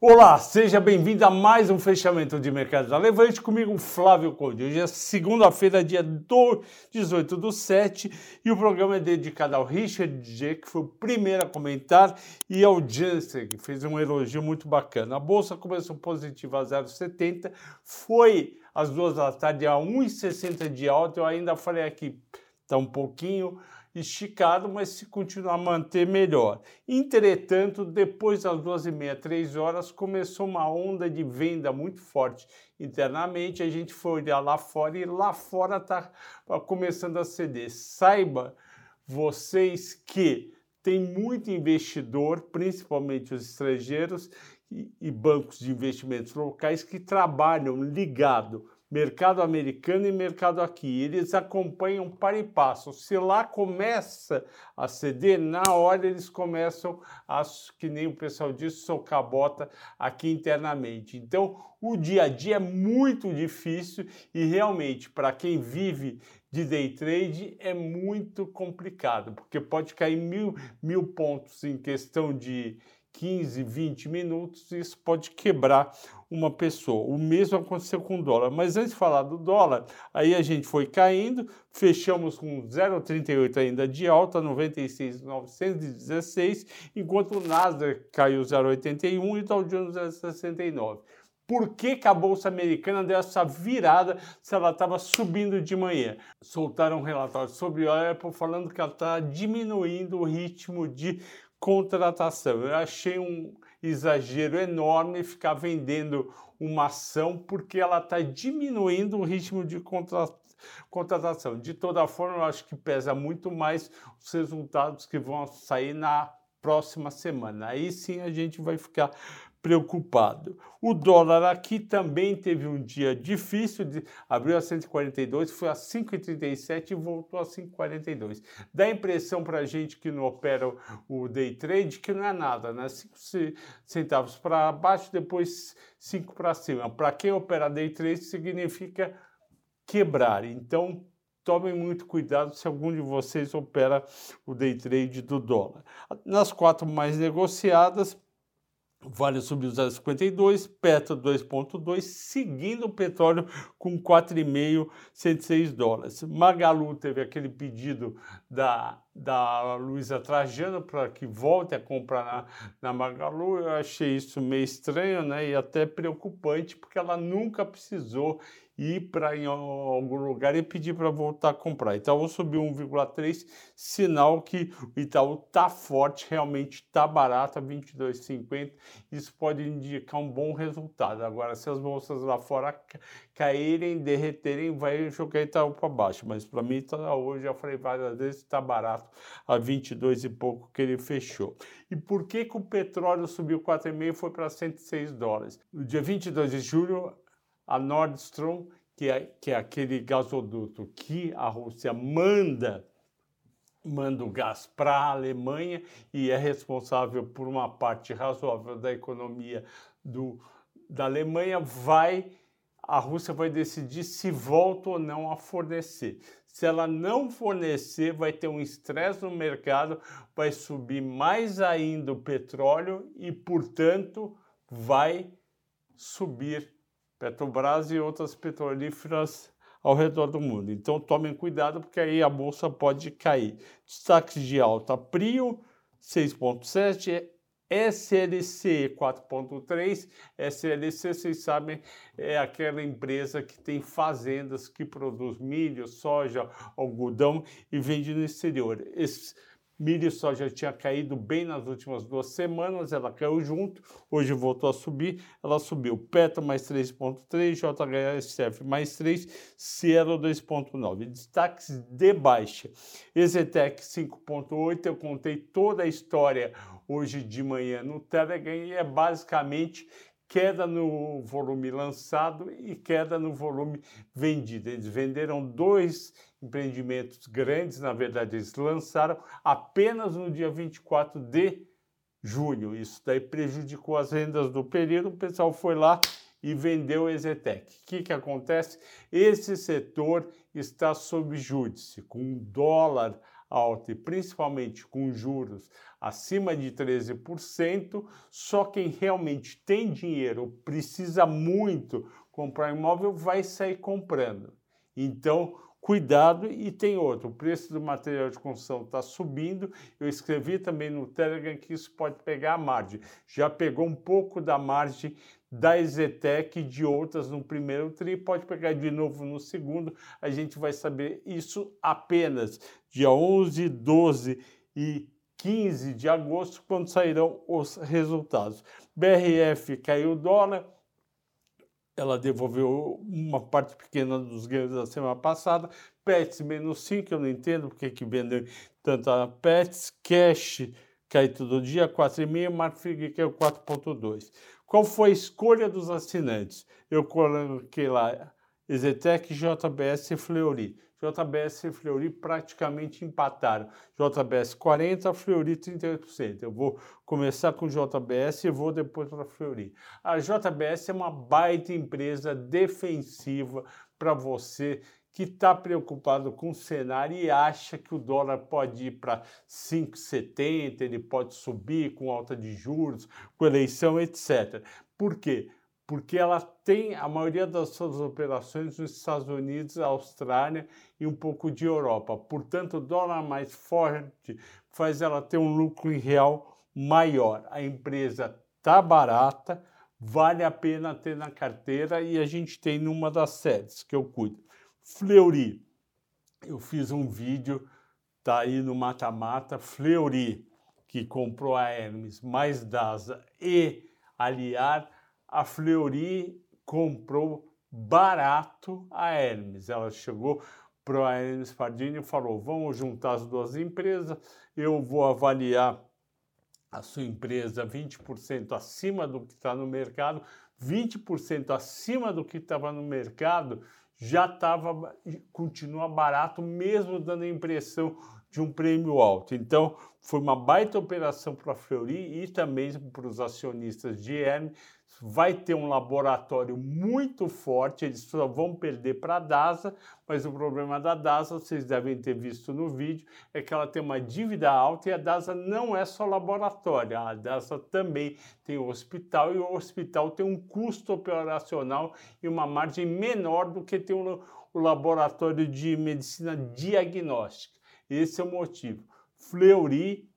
Olá, seja bem-vindo a mais um fechamento de mercado da Levante comigo, Flávio Conde. Hoje é segunda-feira, dia 18 do 7, e o programa é dedicado ao Richard G, que foi o primeiro a comentar, e ao Janssen, que fez um elogio muito bacana. A bolsa começou positiva a 0,70, foi às duas da tarde a 1,60 de alta. Eu ainda falei aqui, está um pouquinho esticado, mas se continuar a manter, melhor. Entretanto, depois das duas e meia, três horas, começou uma onda de venda muito forte internamente. A gente foi olhar lá fora e lá fora está começando a ceder. Saiba vocês que tem muito investidor, principalmente os estrangeiros e, bancos de investimentos locais que trabalham ligado mercado americano e mercado aqui. Eles acompanham para e passo. Se lá começa a ceder, na hora eles começam a, que nem o pessoal diz, socar bota aqui internamente. Então, o dia a dia é muito difícil e realmente, para quem vive de day trade, é muito complicado, porque pode cair mil, mil pontos em questão de 15, 20 minutos, isso pode quebrar uma pessoa. O mesmo aconteceu com o dólar. Mas antes de falar do dólar, aí a gente foi caindo, fechamos com 0,38 ainda de alta, 96,916, enquanto o Nasdaq caiu 0,81 e o Dow Jones 0,69. Por que, que, a Bolsa Americana deu essa virada se ela estava subindo de manhã? Soltaram um relatório sobre a Apple falando que ela está diminuindo o ritmo de contratação. Eu achei um exagero enorme ficar vendendo uma ação porque ela está diminuindo o ritmo de contratação. De toda forma, eu acho que pesa muito mais os resultados que vão sair na próxima semana. Aí sim a gente vai ficar preocupado. O dólar aqui também teve um dia difícil, de, abriu a 142, foi a 5,37 e voltou a 5,42. Dá impressão para a gente que não opera o day trade que não é nada, né? 5 centavos para baixo, depois 5 para cima. Para quem opera day trade significa quebrar. Então, tomem muito cuidado se algum de vocês opera o day trade do dólar. Nas quatro mais negociadas, Vale subiu 0,52, Petro 2,2, seguindo o petróleo com 4,5, 106 dólares. Magalu teve aquele pedido da, da Luísa Trajano para que volte a comprar na, na Magalu. Eu achei isso meio estranho né, e até preocupante, porque ela nunca precisou ir para algum lugar e pedir para voltar a comprar. Itaú subiu 1,3, sinal que o Itaú está forte, realmente está barato a 22,50. Isso pode indicar um bom resultado. Agora, se as bolsas lá fora caírem, derreterem, vai jogar Itaú para baixo. Mas para mim, tá, hoje, já falei várias vezes, está barato a 22 e pouco que ele fechou. E por que, que o petróleo subiu 4,5 e foi para 106 dólares? No dia 22 de julho, a Nordstrom, que é, que é aquele gasoduto que a Rússia manda manda o gás para a Alemanha e é responsável por uma parte razoável da economia do, da Alemanha, vai a Rússia vai decidir se volta ou não a fornecer. Se ela não fornecer, vai ter um estresse no mercado, vai subir mais ainda o petróleo e, portanto, vai subir Petrobras e outras petrolíferas ao redor do mundo. Então tomem cuidado porque aí a bolsa pode cair. Destaques de alta: Prio 6.7, SLC 4.3. SLC, vocês sabem, é aquela empresa que tem fazendas que produz milho, soja, algodão e vende no exterior. Milho e soja tinha caído bem nas últimas duas semanas, ela caiu junto, hoje voltou a subir, ela subiu. Petro mais 3,3, JHSF mais 3, Cielo 2,9. Destaques de baixa. Exetec 5,8, eu contei toda a história hoje de manhã no Telegram e é basicamente queda no volume lançado e queda no volume vendido. Eles venderam dois empreendimentos grandes, na verdade, eles lançaram apenas no dia 24 de junho. Isso daí prejudicou as vendas do período. O pessoal foi lá e vendeu o Exetec. O que, que acontece? Esse setor está sob júdice, com um dólar alta e principalmente com juros acima de 13%, só quem realmente tem dinheiro, precisa muito comprar imóvel, vai sair comprando. Então, cuidado. E tem outro, o preço do material de construção está subindo, eu escrevi também no Telegram que isso pode pegar a margem, já pegou um pouco da margem da Ezetec e de outras no primeiro tri, pode pegar de novo no segundo, a gente vai saber isso apenas dia 11, 12 e 15 de agosto, quando sairão os resultados. BRF caiu o dólar, ela devolveu uma parte pequena dos ganhos da semana passada. Pets menos 5, eu não entendo porque que vendeu tanta Pets. Cash cai todo dia, 4,5. Marfrig caiu 4,2. Qual foi a escolha dos assinantes? Eu coloquei lá Ezetec, JBS e Fleury. JBS e Fleury praticamente empataram. JBS 40%, Fleury 38%. Eu vou começar com JBS e vou depois para Fleury. A JBS é uma baita empresa defensiva para você que está preocupado com o cenário e acha que o dólar pode ir para 5,70, ele pode subir com alta de juros, com eleição, etc. Por quê? porque ela tem a maioria das suas operações nos Estados Unidos, Austrália e um pouco de Europa. Portanto, o dólar mais forte faz ela ter um lucro em real maior. A empresa está barata, vale a pena ter na carteira e a gente tem numa das séries que eu cuido. Fleury, eu fiz um vídeo, tá aí no Mata Mata, Fleury, que comprou a Hermes mais DASA e Aliar, a Fleury comprou barato a Hermes. Ela chegou para a Hermes Pardini e falou: vamos juntar as duas empresas, eu vou avaliar a sua empresa 20% acima do que está no mercado, 20% acima do que estava no mercado, já estava, continua barato, mesmo dando a impressão de um prêmio alto. Então, foi uma baita operação para a Fleury e também para os acionistas de Hermes vai ter um laboratório muito forte, eles só vão perder para a DASA, mas o problema da DASA, vocês devem ter visto no vídeo, é que ela tem uma dívida alta e a DASA não é só laboratório, a DASA também tem hospital e o hospital tem um custo operacional e uma margem menor do que tem o, o laboratório de medicina diagnóstica. Esse é o motivo. Fleury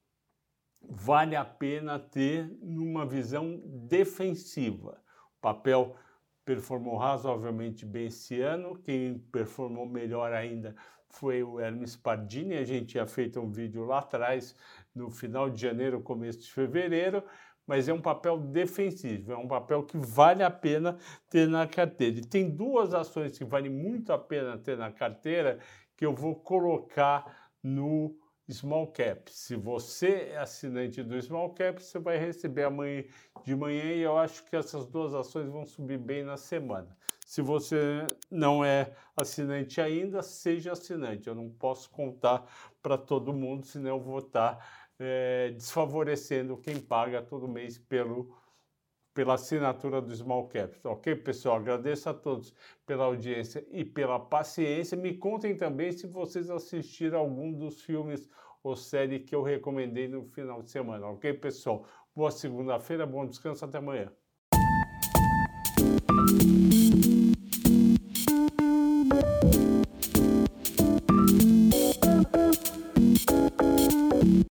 vale a pena ter numa visão defensiva. O papel performou razoavelmente bem esse ano, quem performou melhor ainda foi o Hermes Pardini, a gente tinha feito um vídeo lá atrás, no final de janeiro, começo de fevereiro, mas é um papel defensivo, é um papel que vale a pena ter na carteira. E tem duas ações que vale muito a pena ter na carteira que eu vou colocar no Small Cap. Se você é assinante do Small Cap, você vai receber amanhã de manhã e eu acho que essas duas ações vão subir bem na semana. Se você não é assinante ainda, seja assinante. Eu não posso contar para todo mundo, senão eu vou estar tá, é, desfavorecendo quem paga todo mês pelo pela assinatura do Small Cap. Ok, pessoal? Agradeço a todos pela audiência e pela paciência. Me contem também se vocês assistiram algum dos filmes ou série que eu recomendei no final de semana. Ok, pessoal? Boa segunda-feira, bom descanso, até amanhã.